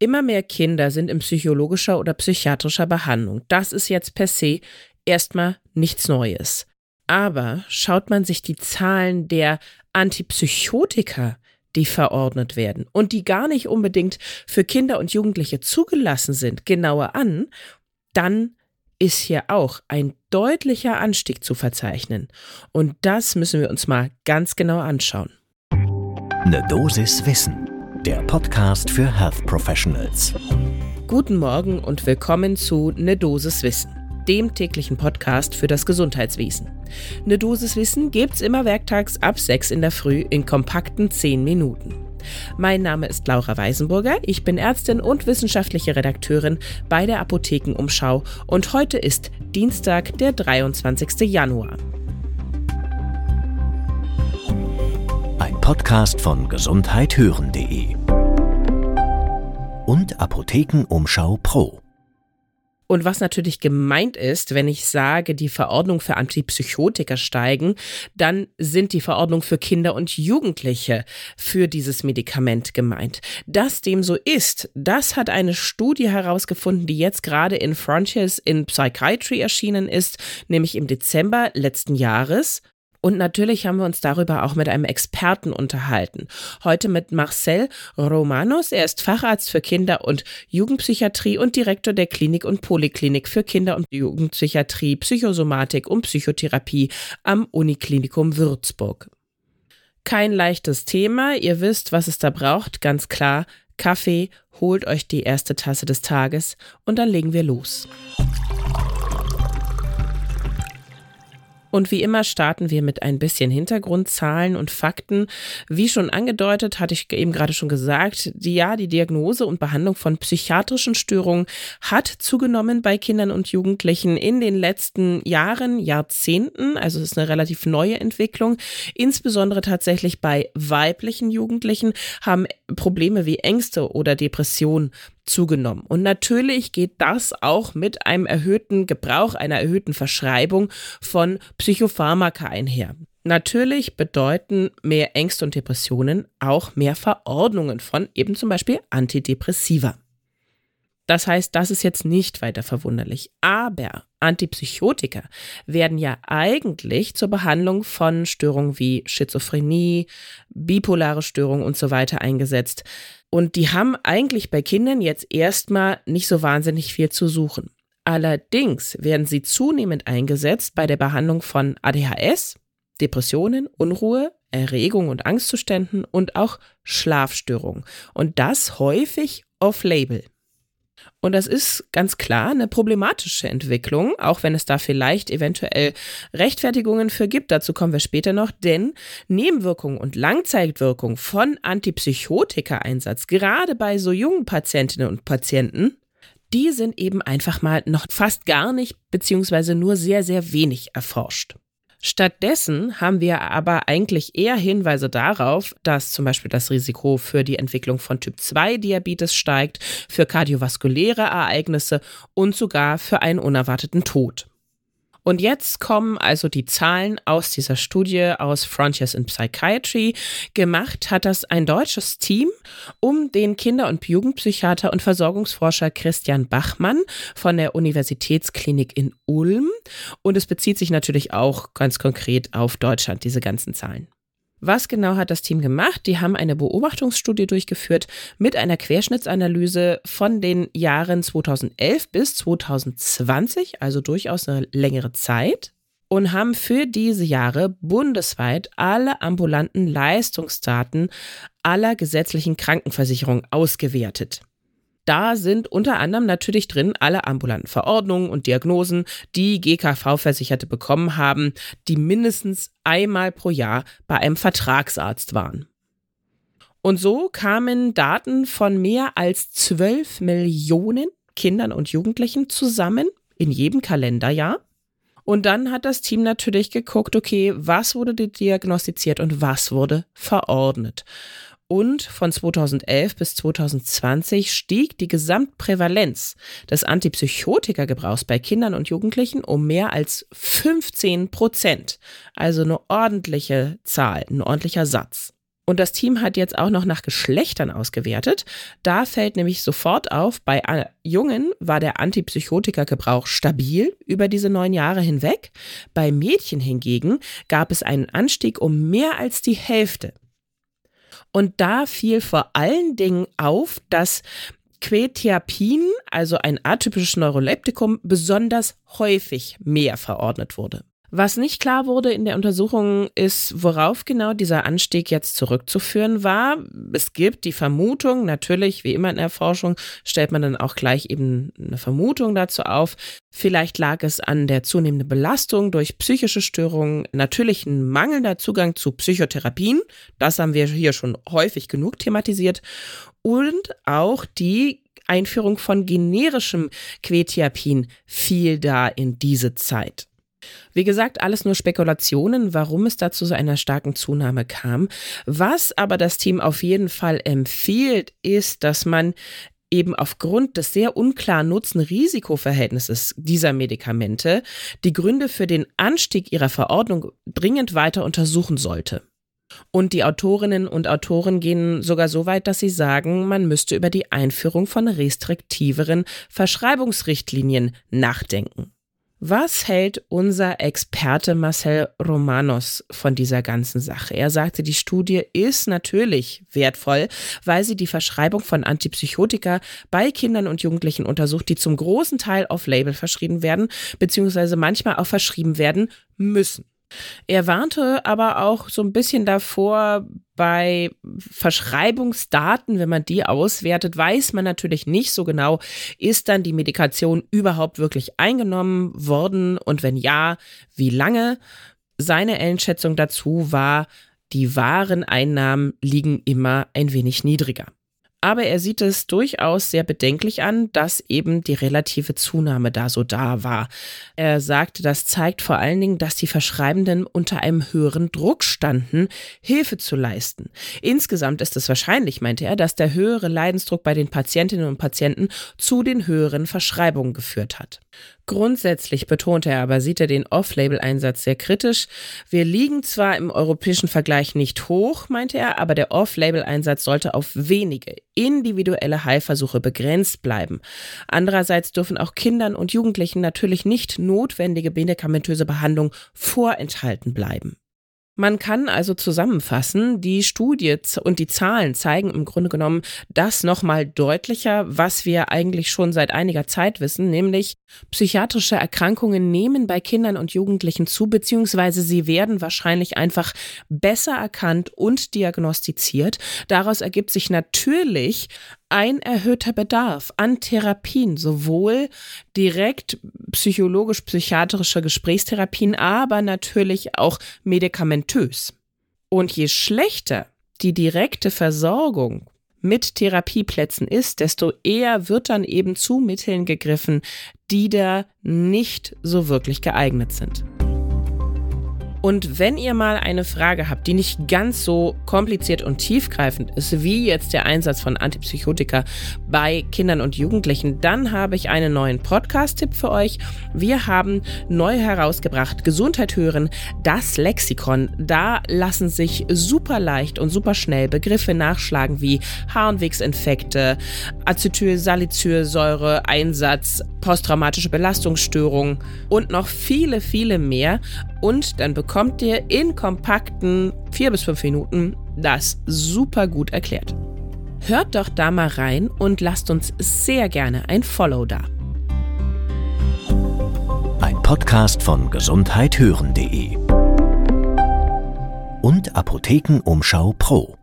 Immer mehr Kinder sind in psychologischer oder psychiatrischer Behandlung. Das ist jetzt per se erstmal nichts Neues. Aber schaut man sich die Zahlen der Antipsychotika, die verordnet werden und die gar nicht unbedingt für Kinder und Jugendliche zugelassen sind, genauer an, dann ist hier auch ein deutlicher Anstieg zu verzeichnen. Und das müssen wir uns mal ganz genau anschauen. Eine Dosis Wissen, der Podcast für Health Professionals. Guten Morgen und willkommen zu Ne Dosis Wissen dem täglichen Podcast für das Gesundheitswesen. Eine Dosis Wissen gibt's immer werktags ab 6 in der Früh in kompakten 10 Minuten. Mein Name ist Laura Weisenburger, ich bin Ärztin und wissenschaftliche Redakteurin bei der Apothekenumschau und heute ist Dienstag, der 23. Januar. Podcast von gesundheithören.de und Apothekenumschau Pro. Und was natürlich gemeint ist, wenn ich sage, die Verordnung für Antipsychotika steigen, dann sind die Verordnungen für Kinder und Jugendliche für dieses Medikament gemeint. Dass dem so ist, das hat eine Studie herausgefunden, die jetzt gerade in Frontiers in Psychiatry erschienen ist, nämlich im Dezember letzten Jahres. Und natürlich haben wir uns darüber auch mit einem Experten unterhalten. Heute mit Marcel Romanos. Er ist Facharzt für Kinder- und Jugendpsychiatrie und Direktor der Klinik und Poliklinik für Kinder- und Jugendpsychiatrie, Psychosomatik und Psychotherapie am Uniklinikum Würzburg. Kein leichtes Thema. Ihr wisst, was es da braucht. Ganz klar. Kaffee. Holt euch die erste Tasse des Tages und dann legen wir los. Und wie immer starten wir mit ein bisschen Hintergrundzahlen und Fakten. Wie schon angedeutet, hatte ich eben gerade schon gesagt, die, ja, die Diagnose und Behandlung von psychiatrischen Störungen hat zugenommen bei Kindern und Jugendlichen in den letzten Jahren, Jahrzehnten. Also es ist eine relativ neue Entwicklung. Insbesondere tatsächlich bei weiblichen Jugendlichen haben Probleme wie Ängste oder Depression zugenommen. Und natürlich geht das auch mit einem erhöhten Gebrauch, einer erhöhten Verschreibung von Psychopharmaka einher. Natürlich bedeuten mehr Ängste und Depressionen auch mehr Verordnungen von eben zum Beispiel Antidepressiva. Das heißt, das ist jetzt nicht weiter verwunderlich. Aber Antipsychotika werden ja eigentlich zur Behandlung von Störungen wie Schizophrenie, bipolare Störungen und so weiter eingesetzt. Und die haben eigentlich bei Kindern jetzt erstmal nicht so wahnsinnig viel zu suchen. Allerdings werden sie zunehmend eingesetzt bei der Behandlung von ADHS, Depressionen, Unruhe, Erregung und Angstzuständen und auch Schlafstörungen. Und das häufig off-label. Und das ist ganz klar eine problematische Entwicklung, auch wenn es da vielleicht eventuell Rechtfertigungen für gibt. Dazu kommen wir später noch, denn Nebenwirkungen und Langzeitwirkungen von Antipsychotika-Einsatz, gerade bei so jungen Patientinnen und Patienten, die sind eben einfach mal noch fast gar nicht beziehungsweise nur sehr, sehr wenig erforscht. Stattdessen haben wir aber eigentlich eher Hinweise darauf, dass zum Beispiel das Risiko für die Entwicklung von Typ-2-Diabetes steigt, für kardiovaskuläre Ereignisse und sogar für einen unerwarteten Tod. Und jetzt kommen also die Zahlen aus dieser Studie aus Frontiers in Psychiatry. Gemacht hat das ein deutsches Team um den Kinder- und Jugendpsychiater und Versorgungsforscher Christian Bachmann von der Universitätsklinik in Ulm. Und es bezieht sich natürlich auch ganz konkret auf Deutschland, diese ganzen Zahlen. Was genau hat das Team gemacht? Die haben eine Beobachtungsstudie durchgeführt mit einer Querschnittsanalyse von den Jahren 2011 bis 2020, also durchaus eine längere Zeit, und haben für diese Jahre bundesweit alle ambulanten Leistungsdaten aller gesetzlichen Krankenversicherungen ausgewertet. Da sind unter anderem natürlich drin alle ambulanten Verordnungen und Diagnosen, die GKV-Versicherte bekommen haben, die mindestens einmal pro Jahr bei einem Vertragsarzt waren. Und so kamen Daten von mehr als 12 Millionen Kindern und Jugendlichen zusammen in jedem Kalenderjahr. Und dann hat das Team natürlich geguckt, okay, was wurde diagnostiziert und was wurde verordnet und von 2011 bis 2020 stieg die Gesamtprävalenz des Antipsychotika-Gebrauchs bei Kindern und Jugendlichen um mehr als 15 Prozent. Also eine ordentliche Zahl, ein ordentlicher Satz. Und das Team hat jetzt auch noch nach Geschlechtern ausgewertet. Da fällt nämlich sofort auf, bei Jungen war der Antipsychotika-Gebrauch stabil über diese neun Jahre hinweg. Bei Mädchen hingegen gab es einen Anstieg um mehr als die Hälfte. Und da fiel vor allen Dingen auf, dass Quetiapin, also ein atypisches Neuroleptikum, besonders häufig mehr verordnet wurde. Was nicht klar wurde in der Untersuchung ist, worauf genau dieser Anstieg jetzt zurückzuführen war. Es gibt die Vermutung, natürlich, wie immer in der Forschung, stellt man dann auch gleich eben eine Vermutung dazu auf. Vielleicht lag es an der zunehmenden Belastung durch psychische Störungen, natürlich ein mangelnder Zugang zu Psychotherapien. Das haben wir hier schon häufig genug thematisiert. Und auch die Einführung von generischem Quetiapin fiel da in diese Zeit. Wie gesagt, alles nur Spekulationen, warum es dazu so einer starken Zunahme kam. Was aber das Team auf jeden Fall empfiehlt, ist, dass man eben aufgrund des sehr unklaren Nutzen-Risiko-Verhältnisses dieser Medikamente die Gründe für den Anstieg ihrer Verordnung dringend weiter untersuchen sollte. Und die Autorinnen und Autoren gehen sogar so weit, dass sie sagen, man müsste über die Einführung von restriktiveren Verschreibungsrichtlinien nachdenken. Was hält unser Experte Marcel Romanos von dieser ganzen Sache? Er sagte, die Studie ist natürlich wertvoll, weil sie die Verschreibung von Antipsychotika bei Kindern und Jugendlichen untersucht, die zum großen Teil auf Label verschrieben werden, beziehungsweise manchmal auch verschrieben werden müssen. Er warnte aber auch so ein bisschen davor, bei Verschreibungsdaten, wenn man die auswertet, weiß man natürlich nicht so genau, ist dann die Medikation überhaupt wirklich eingenommen worden und wenn ja, wie lange. Seine Einschätzung dazu war, die wahren Einnahmen liegen immer ein wenig niedriger. Aber er sieht es durchaus sehr bedenklich an, dass eben die relative Zunahme da so da war. Er sagte, das zeigt vor allen Dingen, dass die Verschreibenden unter einem höheren Druck standen, Hilfe zu leisten. Insgesamt ist es wahrscheinlich, meinte er, dass der höhere Leidensdruck bei den Patientinnen und Patienten zu den höheren Verschreibungen geführt hat. Grundsätzlich betonte er aber, sieht er den Off-Label-Einsatz sehr kritisch. Wir liegen zwar im europäischen Vergleich nicht hoch, meinte er, aber der Off-Label-Einsatz sollte auf wenige individuelle Heilversuche begrenzt bleiben. Andererseits dürfen auch Kindern und Jugendlichen natürlich nicht notwendige medikamentöse Behandlung vorenthalten bleiben. Man kann also zusammenfassen, die Studie und die Zahlen zeigen im Grunde genommen das nochmal deutlicher, was wir eigentlich schon seit einiger Zeit wissen, nämlich psychiatrische Erkrankungen nehmen bei Kindern und Jugendlichen zu, beziehungsweise sie werden wahrscheinlich einfach besser erkannt und diagnostiziert. Daraus ergibt sich natürlich ein erhöhter Bedarf an Therapien, sowohl direkt psychologisch-psychiatrische Gesprächstherapien, aber natürlich auch medikamentös. Und je schlechter die direkte Versorgung mit Therapieplätzen ist, desto eher wird dann eben zu Mitteln gegriffen, die da nicht so wirklich geeignet sind. Und wenn ihr mal eine Frage habt, die nicht ganz so kompliziert und tiefgreifend ist, wie jetzt der Einsatz von Antipsychotika bei Kindern und Jugendlichen, dann habe ich einen neuen Podcast-Tipp für euch. Wir haben neu herausgebracht Gesundheit hören, das Lexikon. Da lassen sich super leicht und super schnell Begriffe nachschlagen wie Harnwegsinfekte, Acetylsalicylsäure, Einsatz, posttraumatische Belastungsstörung und noch viele, viele mehr. Und dann bekommt ihr in kompakten vier bis fünf Minuten das super gut erklärt. Hört doch da mal rein und lasst uns sehr gerne ein Follow da. Ein Podcast von gesundheithören.de und Apothekenumschau Pro.